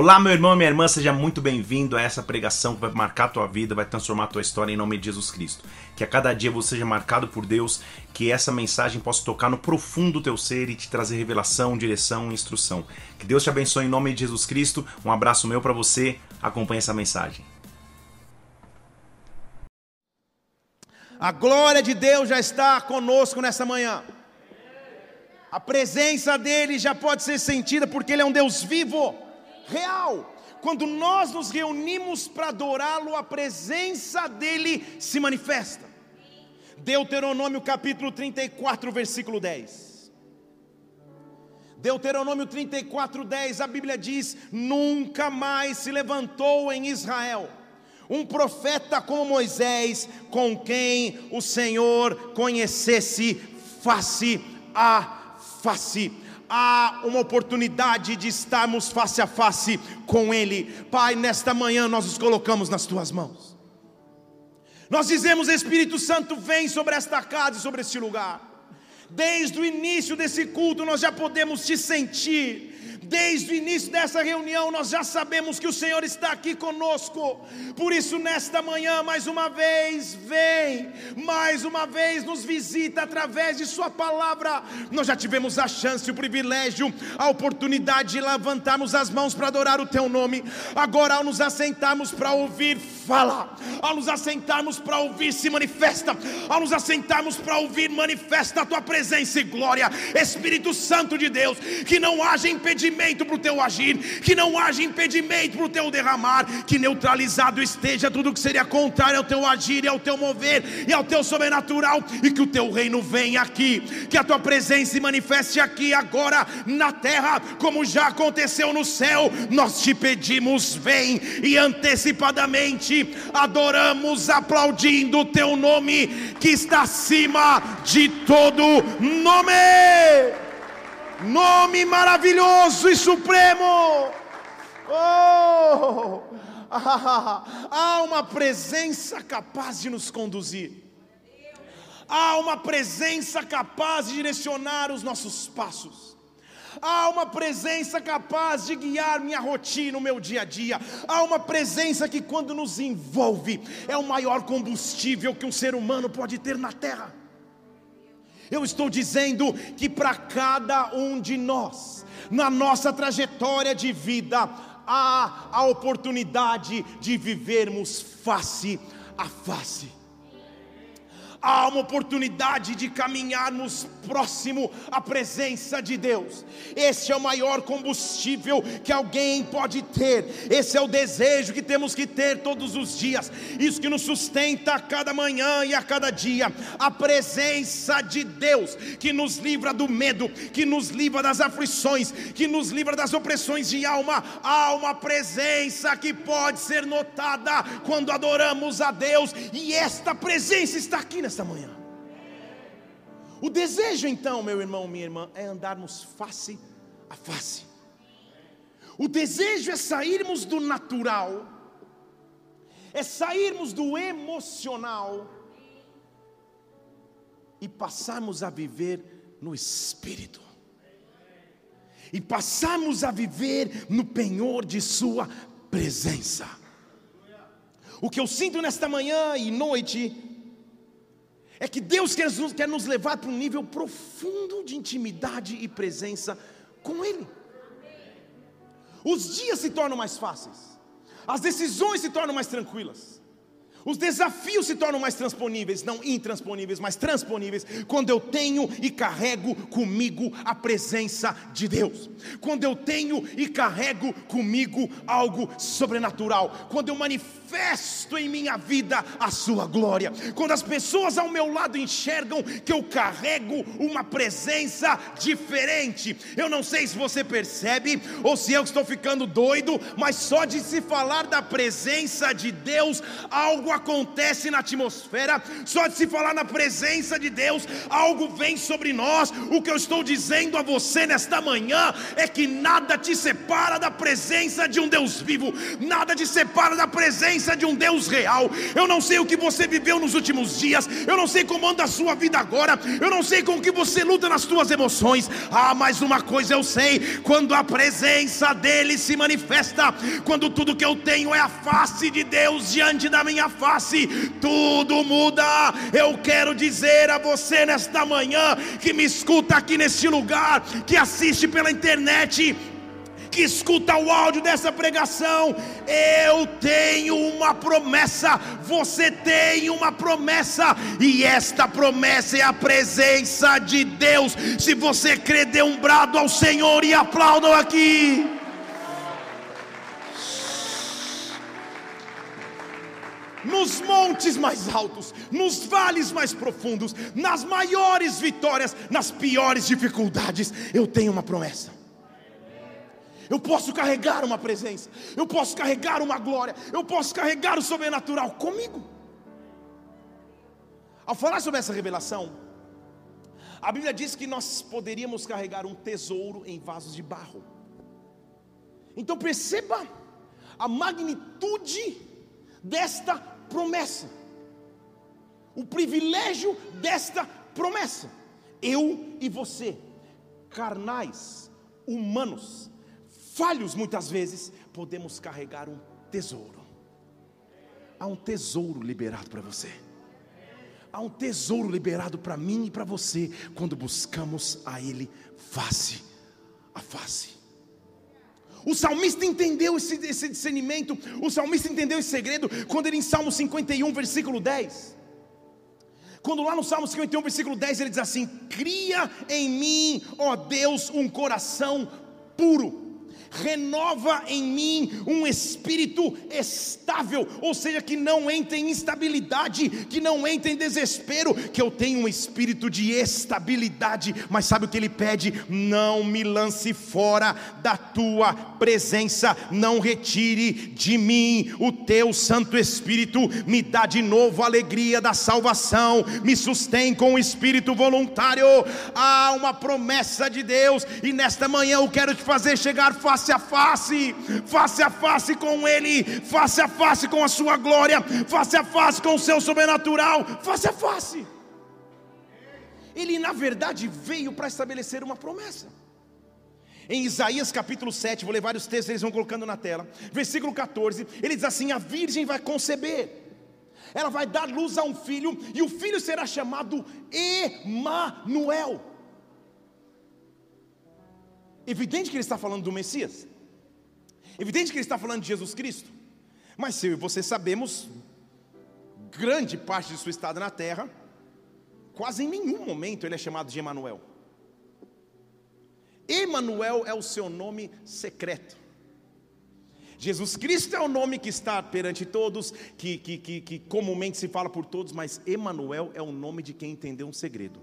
Olá, meu irmão e minha irmã, seja muito bem-vindo a essa pregação que vai marcar a tua vida, vai transformar a tua história em nome de Jesus Cristo. Que a cada dia você seja marcado por Deus, que essa mensagem possa tocar no profundo do teu ser e te trazer revelação, direção e instrução. Que Deus te abençoe em nome de Jesus Cristo. Um abraço meu para você. Acompanhe essa mensagem. A glória de Deus já está conosco nessa manhã. A presença dele já pode ser sentida porque ele é um Deus vivo real. Quando nós nos reunimos para adorá-lo, a presença dele se manifesta. Deuteronômio capítulo 34, versículo 10. Deuteronômio 34, 10, a Bíblia diz: Nunca mais se levantou em Israel um profeta como Moisés, com quem o Senhor conhecesse face a face há uma oportunidade de estarmos face a face com Ele. Pai, nesta manhã nós nos colocamos nas tuas mãos. Nós dizemos, Espírito Santo, vem sobre esta casa e sobre este lugar. Desde o início desse culto nós já podemos te sentir Desde o início dessa reunião, nós já sabemos que o Senhor está aqui conosco. Por isso, nesta manhã, mais uma vez, vem, mais uma vez nos visita através de Sua palavra. Nós já tivemos a chance, o privilégio, a oportunidade de levantarmos as mãos para adorar o Teu nome. Agora, ao nos assentarmos para ouvir, fala. Ao nos assentarmos para ouvir, se manifesta. Ao nos assentarmos para ouvir, manifesta a Tua presença e glória. Espírito Santo de Deus, que não haja impedimento para o teu agir, que não haja impedimento para o teu derramar, que neutralizado esteja tudo que seria contrário ao teu agir e ao teu mover e ao teu sobrenatural, e que o teu reino venha aqui, que a tua presença se manifeste aqui agora na terra, como já aconteceu no céu. Nós te pedimos, vem e antecipadamente adoramos, aplaudindo o teu nome que está acima de todo nome nome maravilhoso e supremo. Oh! há uma presença capaz de nos conduzir. Há uma presença capaz de direcionar os nossos passos. Há uma presença capaz de guiar minha rotina, o meu dia a dia. Há uma presença que, quando nos envolve, é o maior combustível que um ser humano pode ter na terra. Eu estou dizendo que para cada um de nós, na nossa trajetória de vida, há a oportunidade de vivermos face a face há uma oportunidade de caminharmos próximo à presença de Deus. Esse é o maior combustível que alguém pode ter. Esse é o desejo que temos que ter todos os dias. Isso que nos sustenta a cada manhã e a cada dia. A presença de Deus que nos livra do medo, que nos livra das aflições, que nos livra das opressões de alma. Há uma presença que pode ser notada quando adoramos a Deus, e esta presença está aqui nesta manhã. O desejo, então, meu irmão, minha irmã, é andarmos face a face. O desejo é sairmos do natural, é sairmos do emocional e passarmos a viver no espírito. E passarmos a viver no penhor de Sua presença. O que eu sinto nesta manhã e noite é que Deus quer, quer nos levar para um nível profundo de intimidade e presença com Ele. Os dias se tornam mais fáceis, as decisões se tornam mais tranquilas. Os desafios se tornam mais transponíveis, não intransponíveis, mas transponíveis, quando eu tenho e carrego comigo a presença de Deus, quando eu tenho e carrego comigo algo sobrenatural, quando eu manifesto em minha vida a Sua glória, quando as pessoas ao meu lado enxergam que eu carrego uma presença diferente. Eu não sei se você percebe ou se eu estou ficando doido, mas só de se falar da presença de Deus, algo algo acontece na atmosfera, só de se falar na presença de Deus, algo vem sobre nós. O que eu estou dizendo a você nesta manhã é que nada te separa da presença de um Deus vivo, nada te separa da presença de um Deus real. Eu não sei o que você viveu nos últimos dias, eu não sei como anda a sua vida agora, eu não sei com o que você luta nas suas emoções. Ah, mas uma coisa eu sei: quando a presença dele se manifesta, quando tudo que eu tenho é a face de Deus diante da minha face, tudo muda. Eu quero dizer a você nesta manhã que me escuta aqui neste lugar, que assiste pela internet, que escuta o áudio dessa pregação, eu tenho uma promessa, você tem uma promessa, e esta promessa é a presença de Deus. Se você crê, dê um brado ao Senhor e aplaudam aqui. Nos montes mais altos, nos vales mais profundos, nas maiores vitórias, nas piores dificuldades, eu tenho uma promessa. Eu posso carregar uma presença, eu posso carregar uma glória, eu posso carregar o sobrenatural comigo. Ao falar sobre essa revelação, a Bíblia diz que nós poderíamos carregar um tesouro em vasos de barro. Então perceba a magnitude desta promessa, o privilégio desta promessa. Eu e você, carnais, humanos, falhos muitas vezes, podemos carregar um tesouro. Há um tesouro liberado para você. Há um tesouro liberado para mim e para você quando buscamos a Ele face a face. O salmista entendeu esse, esse discernimento, o salmista entendeu esse segredo quando ele em Salmo 51, versículo 10. Quando lá no Salmo 51, versículo 10, ele diz assim: Cria em mim, ó Deus, um coração puro renova em mim um espírito estável, ou seja, que não entre em instabilidade, que não entre em desespero, que eu tenha um espírito de estabilidade. Mas sabe o que ele pede? Não me lance fora da tua presença, não retire de mim o teu Santo Espírito, me dá de novo a alegria da salvação, me sustém com o espírito voluntário. Há uma promessa de Deus, e nesta manhã eu quero te fazer chegar fácil face a face, face a face com Ele, face a face com a Sua glória, face a face com o seu sobrenatural, face a face. Ele, na verdade, veio para estabelecer uma promessa. Em Isaías capítulo 7, vou ler vários textos, eles vão colocando na tela. Versículo 14, ele diz assim: A virgem vai conceber, ela vai dar luz a um filho, e o filho será chamado Emanuel. Evidente que ele está falando do Messias. Evidente que ele está falando de Jesus Cristo. Mas se eu e você sabemos, grande parte de sua estada na terra, quase em nenhum momento ele é chamado de Emanuel. Emanuel é o seu nome secreto. Jesus Cristo é o nome que está perante todos, que, que, que, que comumente se fala por todos, mas Emanuel é o nome de quem entendeu um segredo.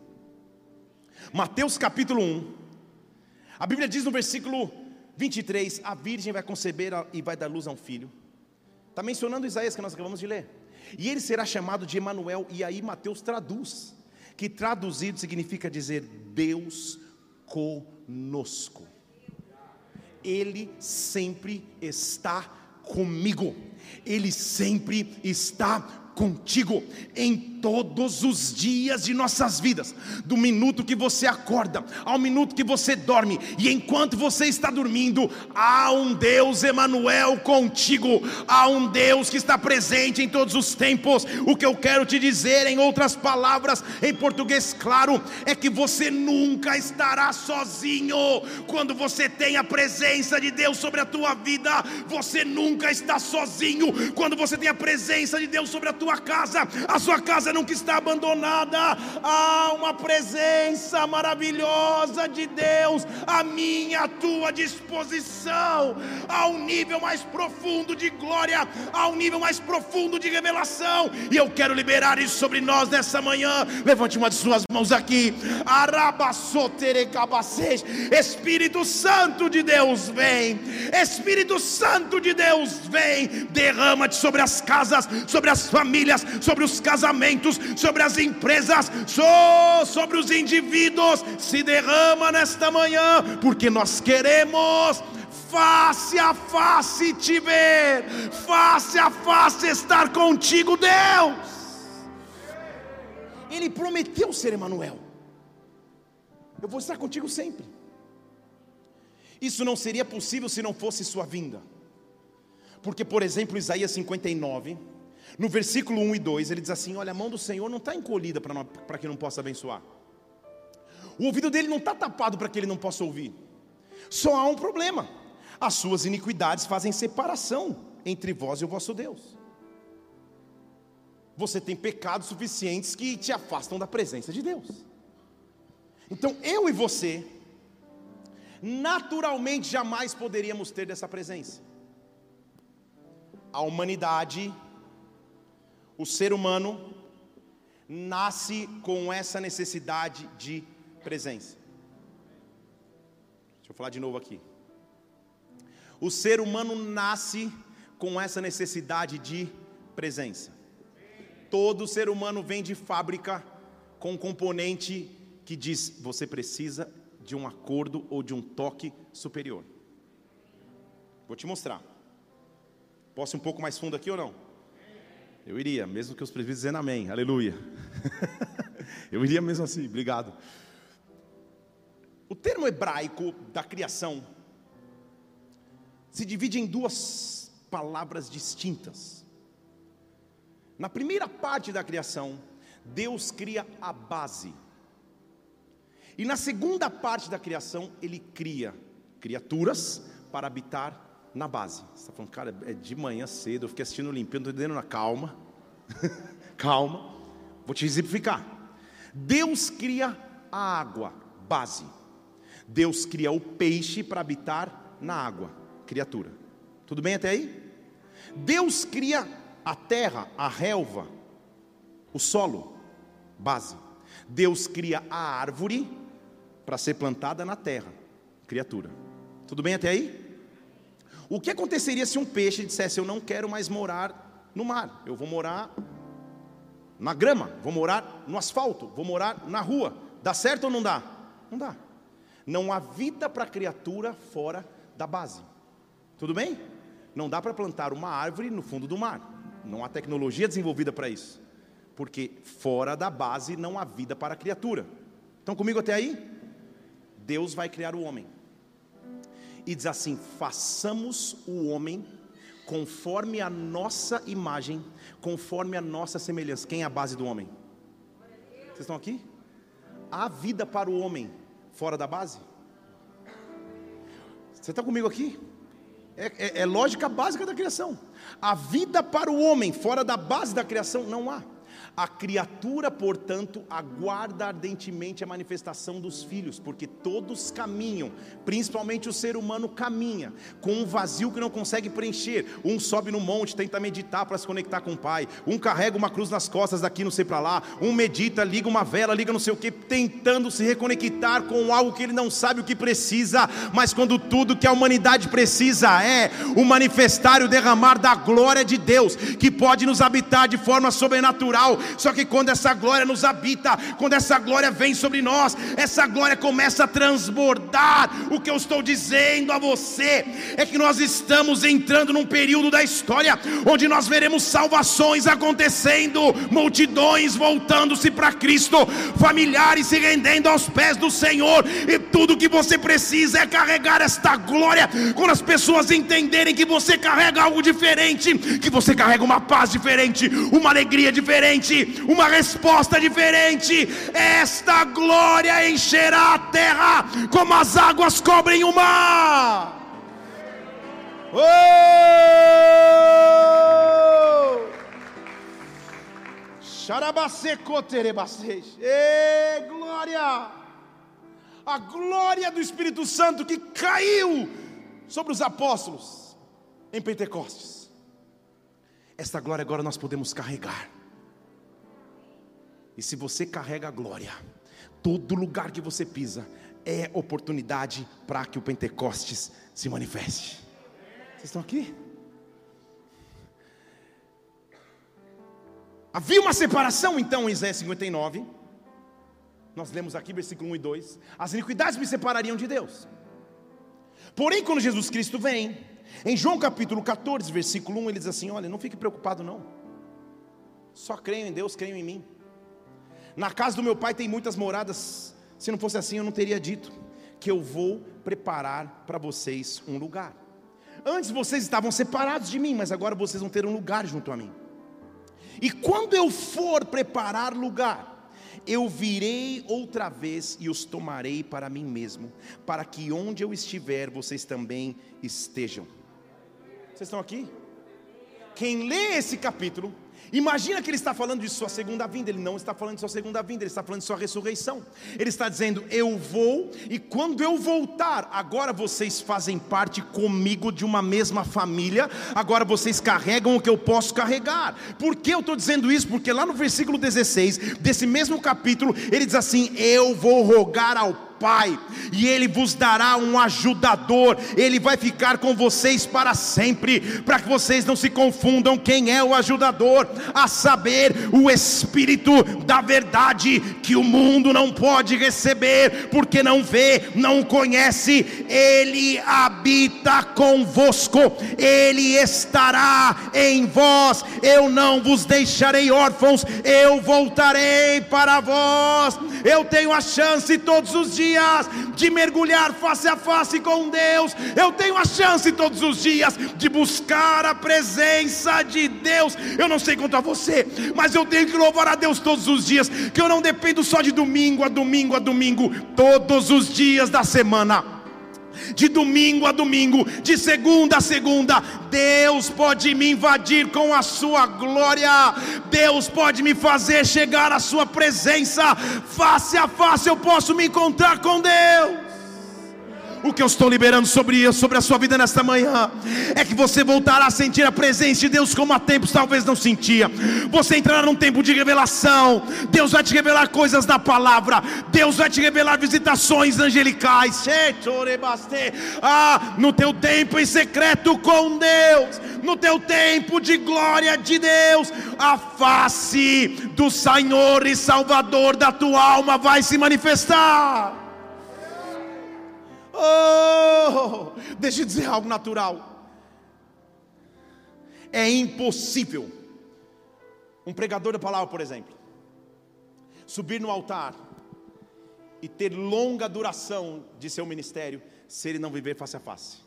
Mateus capítulo 1, a Bíblia diz no versículo 23: A virgem vai conceber e vai dar luz a um filho. Está mencionando Isaías que nós acabamos de ler. E ele será chamado de Emanuel, e aí Mateus traduz, que traduzido significa dizer Deus conosco. Ele sempre está comigo. Ele sempre está contigo em todos os dias de nossas vidas, do minuto que você acorda ao minuto que você dorme, e enquanto você está dormindo, há um Deus Emanuel contigo, há um Deus que está presente em todos os tempos. O que eu quero te dizer em outras palavras, em português claro, é que você nunca estará sozinho. Quando você tem a presença de Deus sobre a tua vida, você nunca está sozinho. Quando você tem a presença de Deus sobre a tua casa, a sua casa nunca está abandonada. Há uma presença maravilhosa de Deus à minha, à tua disposição. Há um nível mais profundo de glória, há um nível mais profundo de revelação. E eu quero liberar isso sobre nós nessa manhã. Levante uma de suas mãos aqui. Espírito Santo de Deus, vem. Espírito Santo de Deus, vem. Derrama-te sobre as casas, sobre as famílias, sobre os casamentos, sobre as empresas, sobre os indivíduos. Se derrama nesta manhã, porque nós queremos face a face te ver, face a face estar contigo, Deus. Ele prometeu ser Emanuel. Eu vou estar contigo sempre. Isso não seria possível se não fosse sua vinda. Porque, por exemplo, Isaías 59, no versículo 1 e 2, ele diz assim: Olha, a mão do Senhor não está encolhida para que não possa abençoar. O ouvido dele não está tapado para que ele não possa ouvir. Só há um problema: as suas iniquidades fazem separação entre vós e o vosso Deus. Você tem pecados suficientes que te afastam da presença de Deus. Então eu e você, naturalmente jamais poderíamos ter dessa presença. A humanidade, o ser humano, nasce com essa necessidade de presença. Deixa eu falar de novo aqui. O ser humano nasce com essa necessidade de presença. Todo ser humano vem de fábrica com um componente que diz: você precisa de um acordo ou de um toque superior. Vou te mostrar. Posso ir um pouco mais fundo aqui ou não? Eu iria, mesmo que os presbíteros dizendo amém, aleluia. Eu iria mesmo assim, obrigado. O termo hebraico da criação se divide em duas palavras distintas. Na primeira parte da criação, Deus cria a base. E na segunda parte da criação, Ele cria criaturas para habitar na base. Você está falando, cara, é de manhã cedo, eu fiquei assistindo limpando, estou entendendo na calma. calma. Vou te exemplificar. Deus cria a água, base. Deus cria o peixe para habitar na água, criatura. Tudo bem até aí? Deus cria a terra, a relva, o solo, base. Deus cria a árvore para ser plantada na terra, criatura. Tudo bem até aí? O que aconteceria se um peixe dissesse: Eu não quero mais morar no mar, eu vou morar na grama, vou morar no asfalto, vou morar na rua? Dá certo ou não dá? Não dá. Não há vida para a criatura fora da base. Tudo bem? Não dá para plantar uma árvore no fundo do mar. Não há tecnologia desenvolvida para isso. Porque fora da base não há vida para a criatura. Estão comigo até aí? Deus vai criar o homem. E diz assim: façamos o homem conforme a nossa imagem, conforme a nossa semelhança. Quem é a base do homem? Vocês estão aqui? Há vida para o homem fora da base? Você está comigo aqui? É, é, é lógica básica da criação. A vida para o homem fora da base da criação não há. A criatura, portanto, aguarda ardentemente a manifestação dos filhos, porque todos caminham, principalmente o ser humano caminha, com um vazio que não consegue preencher. Um sobe no monte, tenta meditar para se conectar com o Pai, um carrega uma cruz nas costas daqui, não sei para lá, um medita, liga uma vela, liga não sei o que, tentando se reconectar com algo que ele não sabe o que precisa, mas quando tudo que a humanidade precisa é o manifestar e o derramar da glória de Deus, que pode nos habitar de forma sobrenatural só que quando essa glória nos habita, quando essa glória vem sobre nós, essa glória começa a transbordar. O que eu estou dizendo a você é que nós estamos entrando num período da história onde nós veremos salvações acontecendo, multidões voltando-se para Cristo, familiares se rendendo aos pés do Senhor, e tudo que você precisa é carregar esta glória. Quando as pessoas entenderem que você carrega algo diferente, que você carrega uma paz diferente, uma alegria diferente, diferente, uma resposta diferente. Esta glória encherá a terra como as águas cobrem o mar. Oh! Ei, glória! A glória do Espírito Santo que caiu sobre os apóstolos em Pentecostes. Esta glória agora nós podemos carregar. E se você carrega a glória, todo lugar que você pisa é oportunidade para que o Pentecostes se manifeste. Vocês estão aqui? Havia uma separação então em Isaías 59. Nós lemos aqui versículo 1 e 2. As iniquidades me separariam de Deus. Porém, quando Jesus Cristo vem, em João capítulo 14, versículo 1, ele diz assim: Olha, não fique preocupado, não. Só creio em Deus, creio em mim. Na casa do meu pai tem muitas moradas. Se não fosse assim, eu não teria dito que eu vou preparar para vocês um lugar. Antes vocês estavam separados de mim, mas agora vocês vão ter um lugar junto a mim. E quando eu for preparar lugar, eu virei outra vez e os tomarei para mim mesmo, para que onde eu estiver, vocês também estejam. Vocês estão aqui? Quem lê esse capítulo Imagina que ele está falando de sua segunda vinda, ele não está falando de sua segunda vinda, ele está falando de sua ressurreição. Ele está dizendo: Eu vou, e quando eu voltar, agora vocês fazem parte comigo de uma mesma família, agora vocês carregam o que eu posso carregar. Por que eu estou dizendo isso? Porque lá no versículo 16 desse mesmo capítulo, ele diz assim: Eu vou rogar ao Pai, e Ele vos dará um ajudador, Ele vai ficar com vocês para sempre, para que vocês não se confundam quem é o ajudador, a saber, o Espírito da verdade, que o mundo não pode receber, porque não vê, não conhece, Ele habita convosco, Ele estará em vós, eu não vos deixarei órfãos, eu voltarei para vós, eu tenho a chance todos os dias dias de mergulhar face a face com Deus. Eu tenho a chance todos os dias de buscar a presença de Deus. Eu não sei quanto a você, mas eu tenho que louvar a Deus todos os dias, que eu não dependo só de domingo a domingo a domingo, todos os dias da semana de domingo a domingo, de segunda a segunda, Deus pode me invadir com a sua glória, Deus pode me fazer chegar à sua presença, face a face eu posso me encontrar com Deus. O que eu estou liberando sobre, sobre a sua vida nesta manhã é que você voltará a sentir a presença de Deus como há tempos talvez não sentia. Você entrará num tempo de revelação. Deus vai te revelar coisas da palavra. Deus vai te revelar visitações angelicais. Ah, no teu tempo em secreto com Deus, no teu tempo de glória de Deus, a face do Senhor e Salvador da tua alma vai se manifestar. Oh, deixa eu dizer algo natural. É impossível um pregador da palavra, por exemplo, subir no altar e ter longa duração de seu ministério se ele não viver face a face.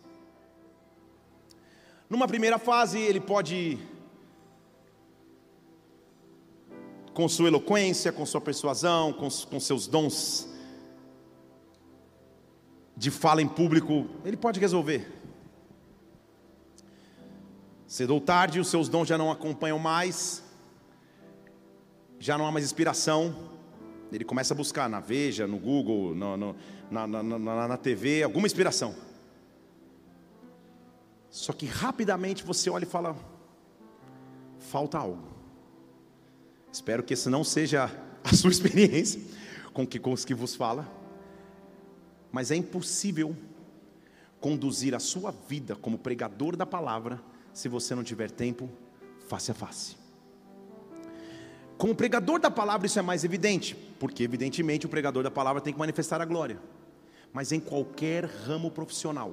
Numa primeira fase, ele pode, com sua eloquência, com sua persuasão, com, com seus dons de fala em público, ele pode resolver. Cedo ou tarde, os seus dons já não acompanham mais, já não há mais inspiração. Ele começa a buscar na Veja, no Google, no, no, na, na, na, na TV, alguma inspiração. Só que rapidamente você olha e fala: falta algo. Espero que esse não seja a sua experiência com que, com os que vos fala mas é impossível conduzir a sua vida como pregador da palavra se você não tiver tempo face a face. Como pregador da palavra, isso é mais evidente, porque, evidentemente, o pregador da palavra tem que manifestar a glória, mas em qualquer ramo profissional,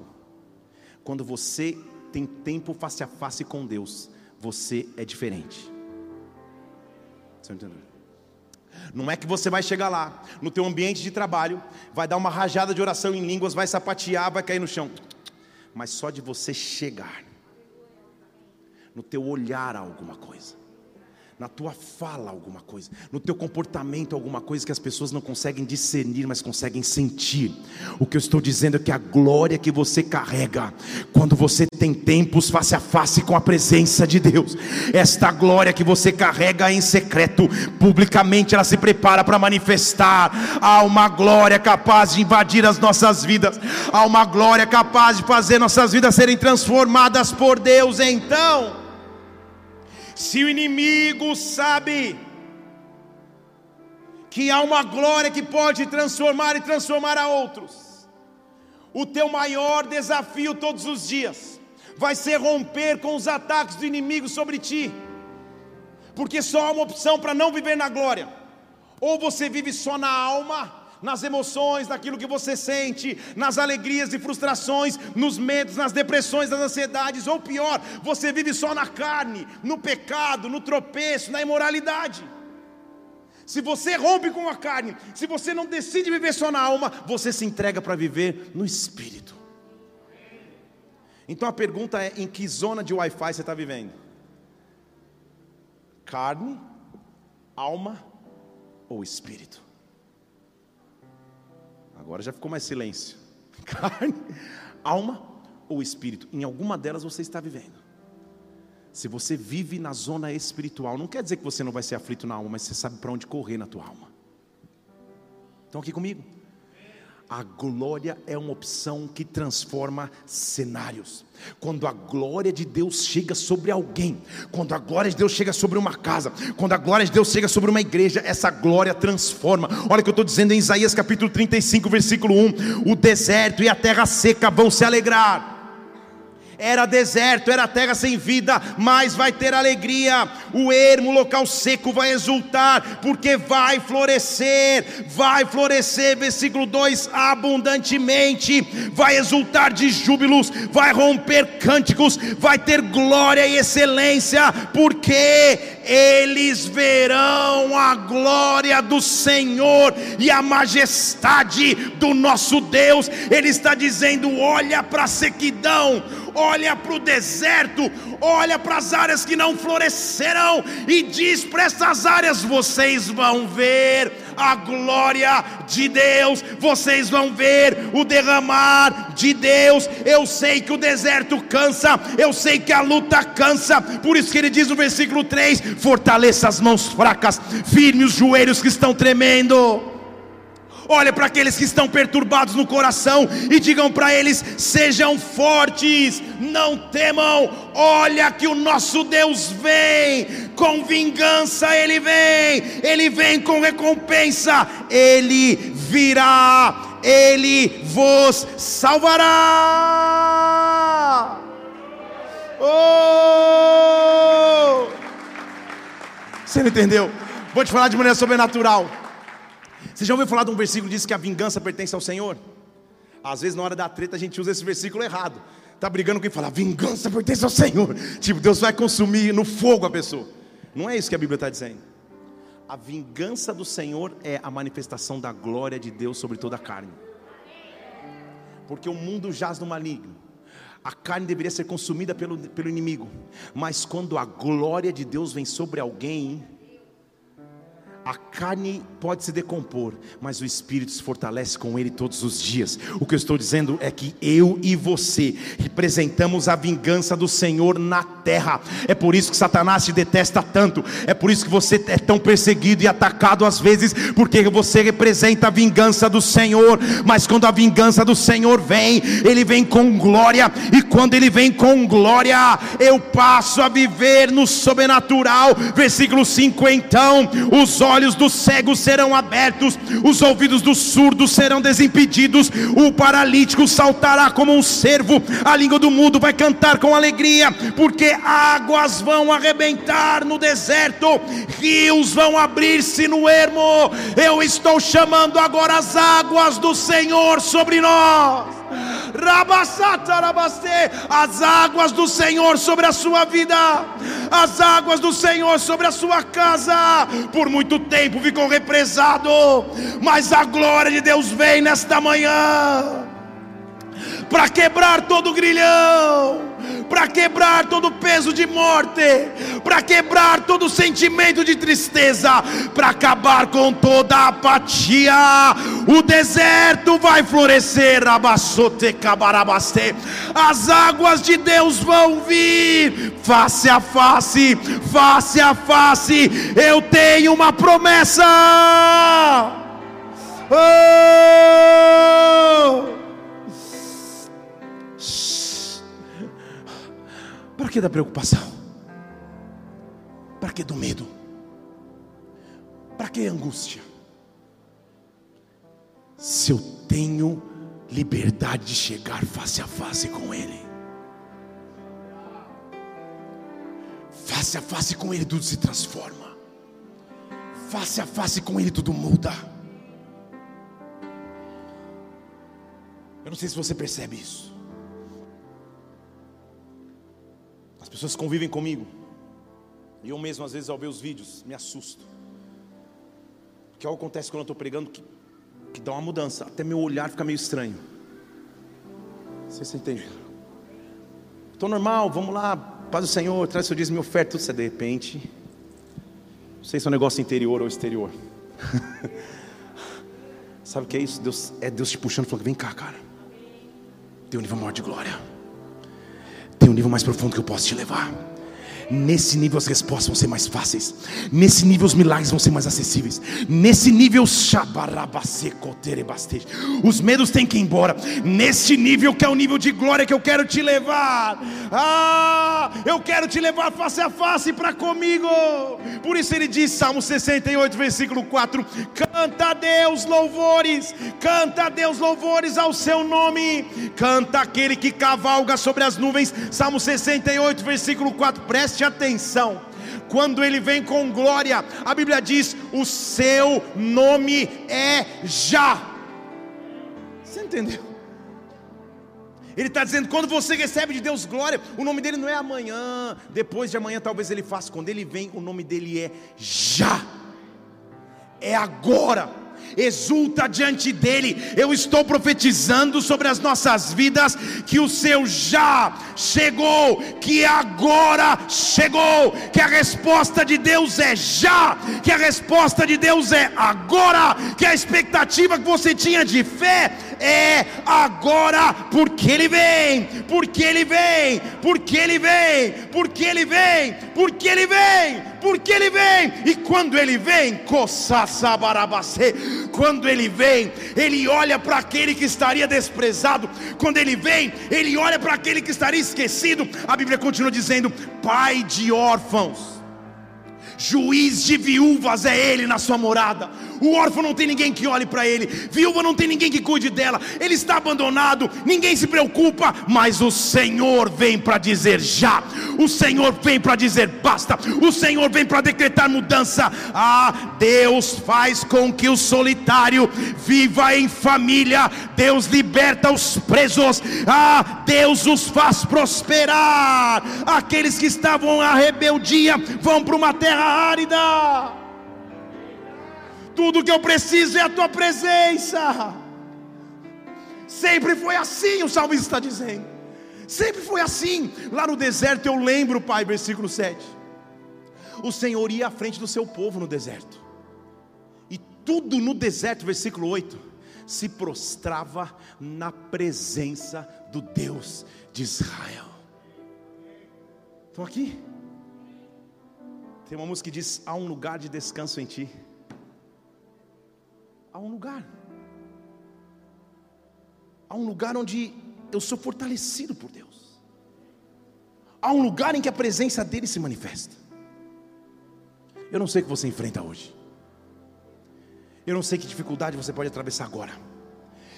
quando você tem tempo face a face com Deus, você é diferente. Você entendeu? Não é que você vai chegar lá, no teu ambiente de trabalho, vai dar uma rajada de oração em línguas, vai sapatear, vai cair no chão. Mas só de você chegar, no teu olhar alguma coisa na tua fala alguma coisa, no teu comportamento alguma coisa que as pessoas não conseguem discernir, mas conseguem sentir. O que eu estou dizendo é que a glória que você carrega, quando você tem tempos face a face com a presença de Deus, esta glória que você carrega em secreto, publicamente ela se prepara para manifestar. Há uma glória capaz de invadir as nossas vidas, há uma glória capaz de fazer nossas vidas serem transformadas por Deus. Então, se o inimigo sabe que há uma glória que pode transformar e transformar a outros, o teu maior desafio todos os dias vai ser romper com os ataques do inimigo sobre ti. Porque só há uma opção para não viver na glória. Ou você vive só na alma, nas emoções, naquilo que você sente, nas alegrias e frustrações, nos medos, nas depressões, nas ansiedades, ou pior, você vive só na carne, no pecado, no tropeço, na imoralidade. Se você rompe com a carne, se você não decide viver só na alma, você se entrega para viver no espírito. Então a pergunta é: em que zona de Wi-Fi você está vivendo? Carne, alma ou espírito? Agora já ficou mais silêncio. Carne, alma ou espírito? Em alguma delas você está vivendo. Se você vive na zona espiritual, não quer dizer que você não vai ser aflito na alma, mas você sabe para onde correr na tua alma. Estão aqui comigo? A glória é uma opção que transforma cenários. Quando a glória de Deus chega sobre alguém, quando a glória de Deus chega sobre uma casa, quando a glória de Deus chega sobre uma igreja, essa glória transforma. Olha o que eu estou dizendo em Isaías capítulo 35, versículo 1: O deserto e a terra seca vão se alegrar era deserto, era terra sem vida, mas vai ter alegria. O ermo, local seco vai exultar, porque vai florescer, vai florescer, versículo 2: abundantemente, vai exultar de júbilos, vai romper cânticos, vai ter glória e excelência, porque eles verão a glória do Senhor e a majestade do nosso Deus. Ele está dizendo: olha para a sequidão olha para o deserto, olha para as áreas que não florescerão e diz para essas áreas: vocês vão ver a glória de Deus, vocês vão ver o derramar de Deus. Eu sei que o deserto cansa, eu sei que a luta cansa, por isso que ele diz no versículo 3: fortaleça as mãos fracas, firme os joelhos que estão tremendo. Olha para aqueles que estão perturbados no coração e digam para eles: sejam fortes, não temam. Olha que o nosso Deus vem, com vingança ele vem, ele vem com recompensa, ele virá, ele vos salvará. Oh! Você não entendeu? Vou te falar de maneira sobrenatural. Você já ouviu falar de um versículo que diz que a vingança pertence ao Senhor? Às vezes na hora da treta a gente usa esse versículo errado. Tá brigando com quem fala, vingança pertence ao Senhor. Tipo, Deus vai consumir no fogo a pessoa. Não é isso que a Bíblia está dizendo. A vingança do Senhor é a manifestação da glória de Deus sobre toda a carne. Porque o mundo jaz no maligno. A carne deveria ser consumida pelo, pelo inimigo. Mas quando a glória de Deus vem sobre alguém, a carne pode se decompor, mas o espírito se fortalece com ele todos os dias. O que eu estou dizendo é que eu e você representamos a vingança do Senhor na terra. É por isso que Satanás te detesta tanto. É por isso que você é tão perseguido e atacado às vezes, porque você representa a vingança do Senhor. Mas quando a vingança do Senhor vem, ele vem com glória, e quando ele vem com glória, eu passo a viver no sobrenatural. Versículo 5: então, os olhos dos cegos serão abertos, os ouvidos dos surdos serão desimpedidos, o paralítico saltará como um cervo, a língua do mundo vai cantar com alegria, porque águas vão arrebentar no deserto, rios vão abrir-se no ermo. Eu estou chamando agora as águas do Senhor sobre nós as águas do Senhor sobre a sua vida, as águas do Senhor sobre a sua casa. Por muito tempo ficou represado, mas a glória de Deus vem nesta manhã para quebrar todo o grilhão para quebrar todo peso de morte, para quebrar todo sentimento de tristeza, para acabar com toda apatia. O deserto vai florescer, as águas de Deus vão vir, face a face, face a face. Eu tenho uma promessa. Oh! Para que da preocupação? Para que do medo? Para que angústia? Se eu tenho liberdade de chegar face a face com Ele, Face a face com Ele tudo se transforma. Face a face com Ele tudo muda. Eu não sei se você percebe isso. As pessoas convivem comigo. E eu mesmo, às vezes, ao ver os vídeos, me assusto. Porque algo acontece quando eu estou pregando que, que dá uma mudança. Até meu olhar fica meio estranho. Não sei se você entende. Estou normal, vamos lá, paz do Senhor, traz seu dízimo e oferta, tudo isso é de repente. Não sei se é um negócio interior ou exterior. Sabe o que é isso? Deus, é Deus te puxando e falando: vem cá, cara. Tem um nível maior de glória. Tem um nível mais profundo que eu posso te levar. Nesse nível as respostas vão ser mais fáceis. Nesse nível os milagres vão ser mais acessíveis. Nesse nível os medos têm que ir embora. Nesse nível que é o nível de glória que eu quero te levar. Ah, eu quero te levar face a face para comigo. Por isso ele diz, Salmo 68, versículo 4: Canta a Deus louvores, canta a Deus louvores ao seu nome. Canta aquele que cavalga sobre as nuvens. Salmo 68, versículo 4. Preste preste atenção. Quando ele vem com glória, a Bíblia diz: o seu nome é já. Você entendeu? Ele está dizendo: quando você recebe de Deus glória, o nome dele não é amanhã, depois de amanhã talvez ele faça. Quando ele vem, o nome dele é já, é agora exulta diante dele. Eu estou profetizando sobre as nossas vidas que o seu já chegou, que agora chegou, que a resposta de Deus é já, que a resposta de Deus é agora, que a expectativa que você tinha de fé é agora, porque ele vem, porque ele vem, porque ele vem, porque ele vem, porque ele vem, porque ele vem, e quando ele vem, quando ele vem, ele olha para aquele que estaria desprezado, quando ele vem, ele olha para aquele que estaria esquecido. A Bíblia continua dizendo: Pai de órfãos Juiz de viúvas é ele na sua morada. O órfão não tem ninguém que olhe para ele, viúva não tem ninguém que cuide dela. Ele está abandonado, ninguém se preocupa, mas o Senhor vem para dizer já. O Senhor vem para dizer basta. O Senhor vem para decretar mudança. Ah, Deus faz com que o solitário viva em família. Deus liberta os presos. Ah, Deus os faz prosperar. Aqueles que estavam à rebeldia vão para uma terra árida. Tudo que eu preciso é a tua presença. Sempre foi assim, o salmista está dizendo. Sempre foi assim. Lá no deserto eu lembro, Pai, versículo 7. O Senhor ia à frente do seu povo no deserto. E tudo no deserto, versículo 8, se prostrava na presença do Deus de Israel. Estão aqui? Tem uma música que diz: Há um lugar de descanso em ti. Há um lugar. Há um lugar onde eu sou fortalecido por Deus. Há um lugar em que a presença dele se manifesta. Eu não sei o que você enfrenta hoje. Eu não sei que dificuldade você pode atravessar agora.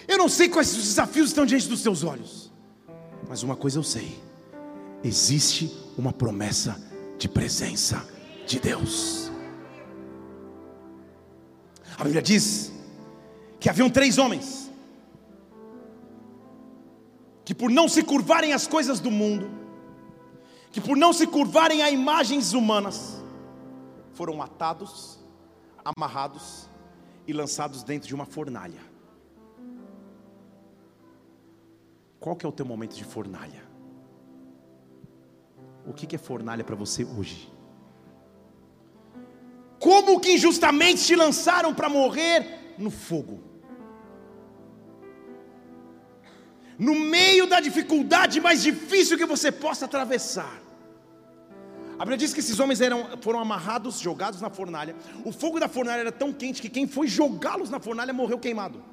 Eu não sei quais desafios estão diante dos seus olhos. Mas uma coisa eu sei: existe uma promessa de presença de Deus. A Bíblia diz que haviam três homens que, por não se curvarem às coisas do mundo, que por não se curvarem a imagens humanas, foram atados, amarrados e lançados dentro de uma fornalha. Qual que é o teu momento de fornalha? O que é fornalha para você hoje? Como que injustamente te lançaram para morrer no fogo? No meio da dificuldade mais difícil que você possa atravessar. A Bíblia diz que esses homens eram, foram amarrados, jogados na fornalha. O fogo da fornalha era tão quente que quem foi jogá-los na fornalha morreu queimado.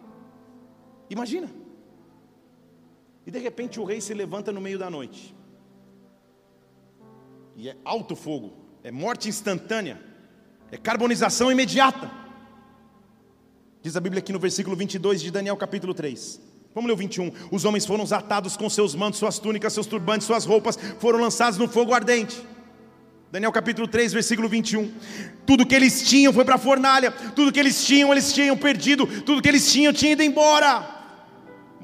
Imagina. E de repente o rei se levanta no meio da noite. E é alto fogo, é morte instantânea. É carbonização imediata. Diz a Bíblia aqui no versículo 22 de Daniel capítulo 3. Vamos ler o 21. Os homens foram atados com seus mantos, suas túnicas, seus turbantes, suas roupas, foram lançados no fogo ardente. Daniel capítulo 3, versículo 21. Tudo que eles tinham foi para a fornalha, tudo que eles tinham, eles tinham perdido, tudo que eles tinham, tinha ido embora.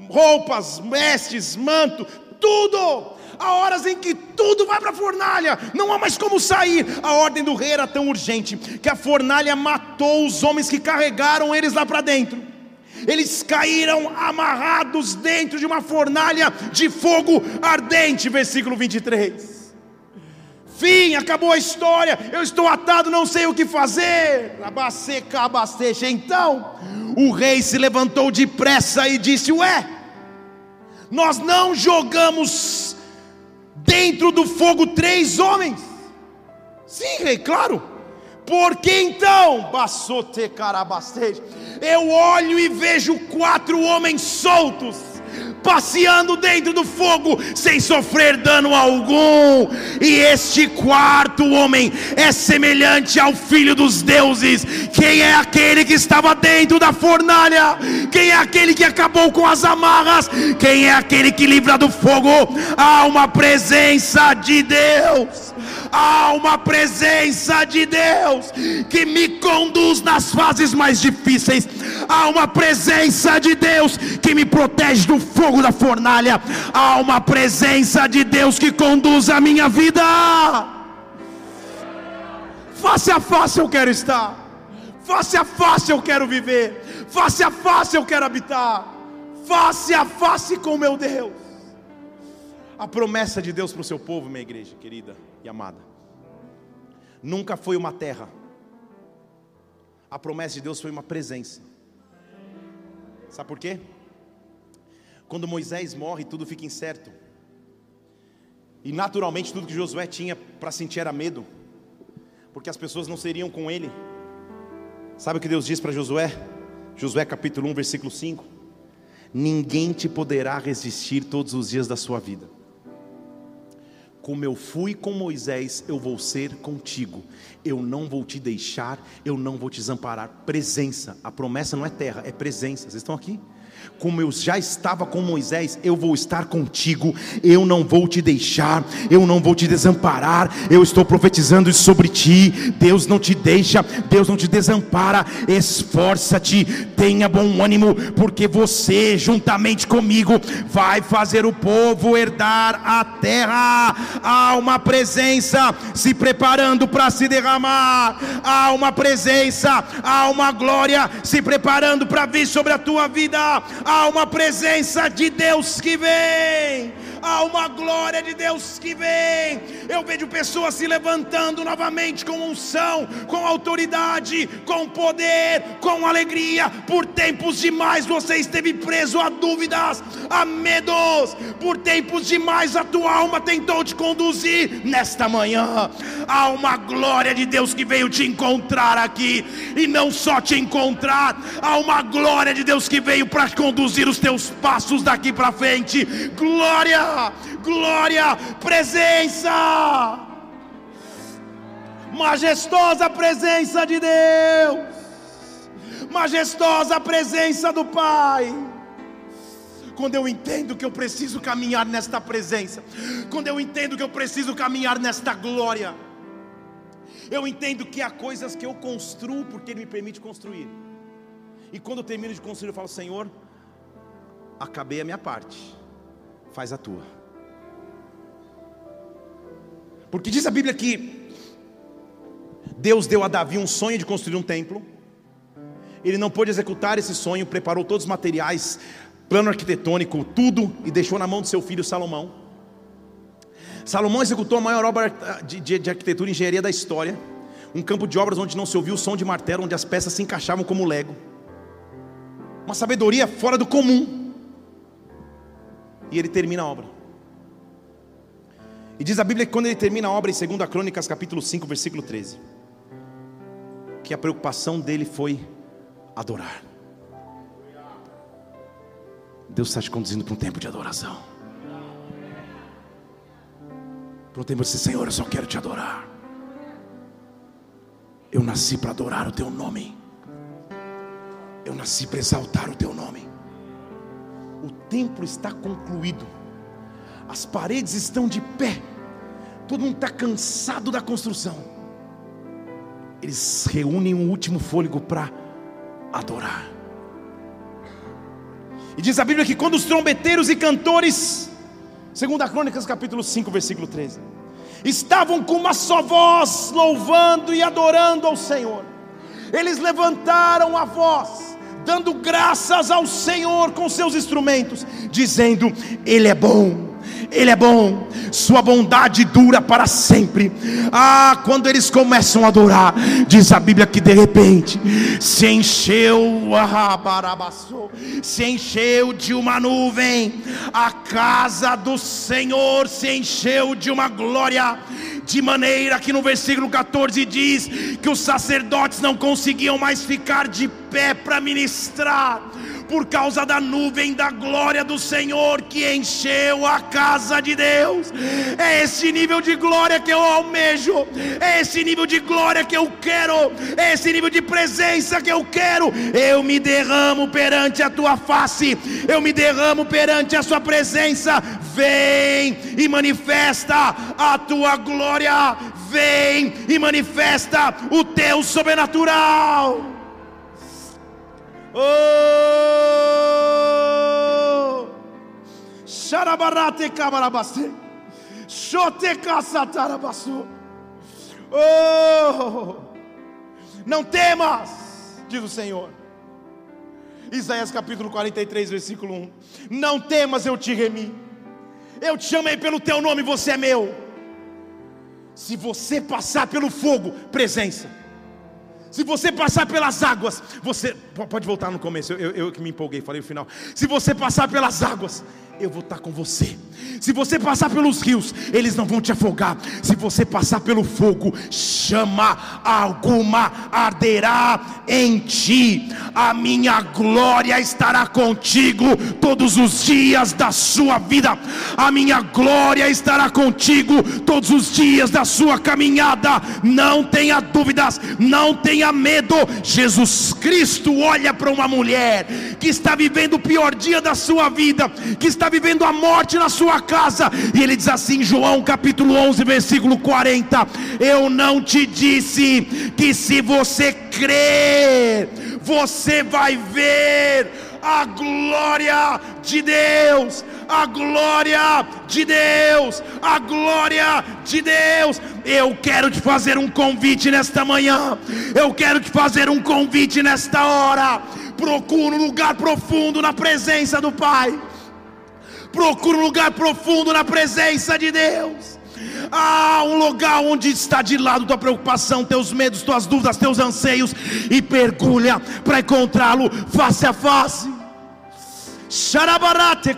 Roupas, vestes, manto, tudo. Há horas em que tudo vai para a fornalha, não há mais como sair. A ordem do rei era tão urgente que a fornalha matou os homens que carregaram eles lá para dentro. Eles caíram amarrados dentro de uma fornalha de fogo ardente, versículo 23 fim, acabou a história, eu estou atado, não sei o que fazer. Abaceca, abasteja. Então, o rei se levantou depressa e disse: Ué, nós não jogamos dentro do fogo três homens? Sim, rei, claro. Porque então, baçote carabasteja, eu olho e vejo quatro homens soltos passeando dentro do fogo sem sofrer dano algum. E este quarto homem é semelhante ao filho dos deuses. Quem é aquele que estava dentro da fornalha? Quem é aquele que acabou com as amarras? Quem é aquele que livra do fogo? Há uma presença de Deus. Há uma presença de Deus que me conduz nas fases mais difíceis. Há uma presença de Deus que me protege do fogo da fornalha. Há uma presença de Deus que conduz a minha vida. Face a face eu quero estar. Face a face eu quero viver. Face a face eu quero habitar. Face a face com meu Deus. A promessa de Deus para o seu povo, minha igreja querida e amada, nunca foi uma terra. A promessa de Deus foi uma presença. Sabe por quê? Quando Moisés morre, tudo fica incerto. E naturalmente tudo que Josué tinha para sentir era medo, porque as pessoas não seriam com ele. Sabe o que Deus diz para Josué? Josué capítulo 1, versículo 5: Ninguém te poderá resistir todos os dias da sua vida. Como eu fui com Moisés, eu vou ser contigo. Eu não vou te deixar, eu não vou te desamparar. Presença, a promessa não é terra, é presença. Vocês estão aqui? Como eu já estava com Moisés, eu vou estar contigo, eu não vou te deixar, eu não vou te desamparar, eu estou profetizando isso sobre ti. Deus não te deixa, Deus não te desampara. Esforça-te, tenha bom ânimo, porque você, juntamente comigo, vai fazer o povo herdar a terra. Há uma presença se preparando para se derramar, há uma presença, há uma glória se preparando para vir sobre a tua vida há uma presença de Deus que vem há uma glória de Deus que vem. Eu vejo pessoas se levantando novamente com unção, com autoridade, com poder, com alegria. Por tempos demais você esteve preso a dúvidas, a medos. Por tempos demais a tua alma tentou te conduzir. Nesta manhã há uma glória de Deus que veio te encontrar aqui e não só te encontrar, há uma glória de Deus que veio para conduzir os teus passos daqui para frente. Glória! Glória, presença, majestosa presença de Deus, majestosa presença do Pai. Quando eu entendo que eu preciso caminhar nesta presença, quando eu entendo que eu preciso caminhar nesta glória, eu entendo que há coisas que eu construo porque Ele me permite construir. E quando eu termino de construir, eu falo: Senhor, acabei a minha parte faz a tua. Porque diz a Bíblia que Deus deu a Davi um sonho de construir um templo. Ele não pôde executar esse sonho, preparou todos os materiais, plano arquitetônico, tudo, e deixou na mão do seu filho Salomão. Salomão executou a maior obra de, de, de arquitetura e engenharia da história. Um campo de obras onde não se ouviu o som de martelo, onde as peças se encaixavam como lego. Uma sabedoria fora do comum e ele termina a obra. E diz a Bíblia que quando ele termina a obra em 2 Crônicas, capítulo 5, versículo 13, que a preocupação dele foi adorar. Deus está te conduzindo para um tempo de adoração. Para um tempo de Senhor, eu só quero te adorar. Eu nasci para adorar o teu nome. Eu nasci para exaltar o teu nome templo está concluído, as paredes estão de pé, todo mundo está cansado da construção. Eles reúnem um último fôlego para adorar. E diz a Bíblia que quando os trombeteiros e cantores, segundo a Crônicas capítulo 5, versículo 13, estavam com uma só voz louvando e adorando ao Senhor. Eles levantaram a voz, dando graças ao Senhor com seus instrumentos, dizendo: Ele é bom ele é bom, Sua bondade dura para sempre. Ah, quando eles começam a adorar, diz a Bíblia que de repente se encheu, se encheu de uma nuvem, a casa do Senhor se encheu de uma glória, de maneira que no versículo 14 diz que os sacerdotes não conseguiam mais ficar de pé para ministrar por causa da nuvem da glória do Senhor que encheu a casa de Deus. É esse nível de glória que eu almejo, é esse nível de glória que eu quero, é esse nível de presença que eu quero. Eu me derramo perante a tua face, eu me derramo perante a sua presença. Vem e manifesta a tua glória, vem e manifesta o teu sobrenatural. Oh! Cabarabaste. Xote. Oh! Não temas, diz o Senhor. Isaías capítulo 43, versículo 1. Não temas, eu te remi. Eu te chamei pelo teu nome, você é meu. Se você passar pelo fogo, presença. Se você passar pelas águas, você. Pode voltar no começo, eu, eu, eu que me empolguei, falei o final. Se você passar pelas águas, eu vou estar com você. Se você passar pelos rios, eles não vão te afogar. Se você passar pelo fogo, chama alguma arderá em ti. A minha glória estará contigo todos os dias da sua vida. A minha glória estará contigo todos os dias da sua caminhada. Não tenha dúvidas, não tenha medo. Jesus Cristo olha para uma mulher que está vivendo o pior dia da sua vida, que está vivendo a morte na sua casa, e ele diz assim, João capítulo 11, versículo 40: Eu não te disse que se você crer, você vai ver a glória de Deus, a glória de Deus, a glória de Deus. Eu quero te fazer um convite nesta manhã, eu quero te fazer um convite nesta hora. Procura um lugar profundo na presença do Pai. Procura um lugar profundo na presença de Deus. Ah, um lugar onde está de lado tua preocupação, teus medos, tuas dúvidas, teus anseios, e mergulha para encontrá-lo face a face. Xarabarate.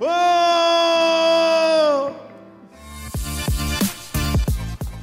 Oh!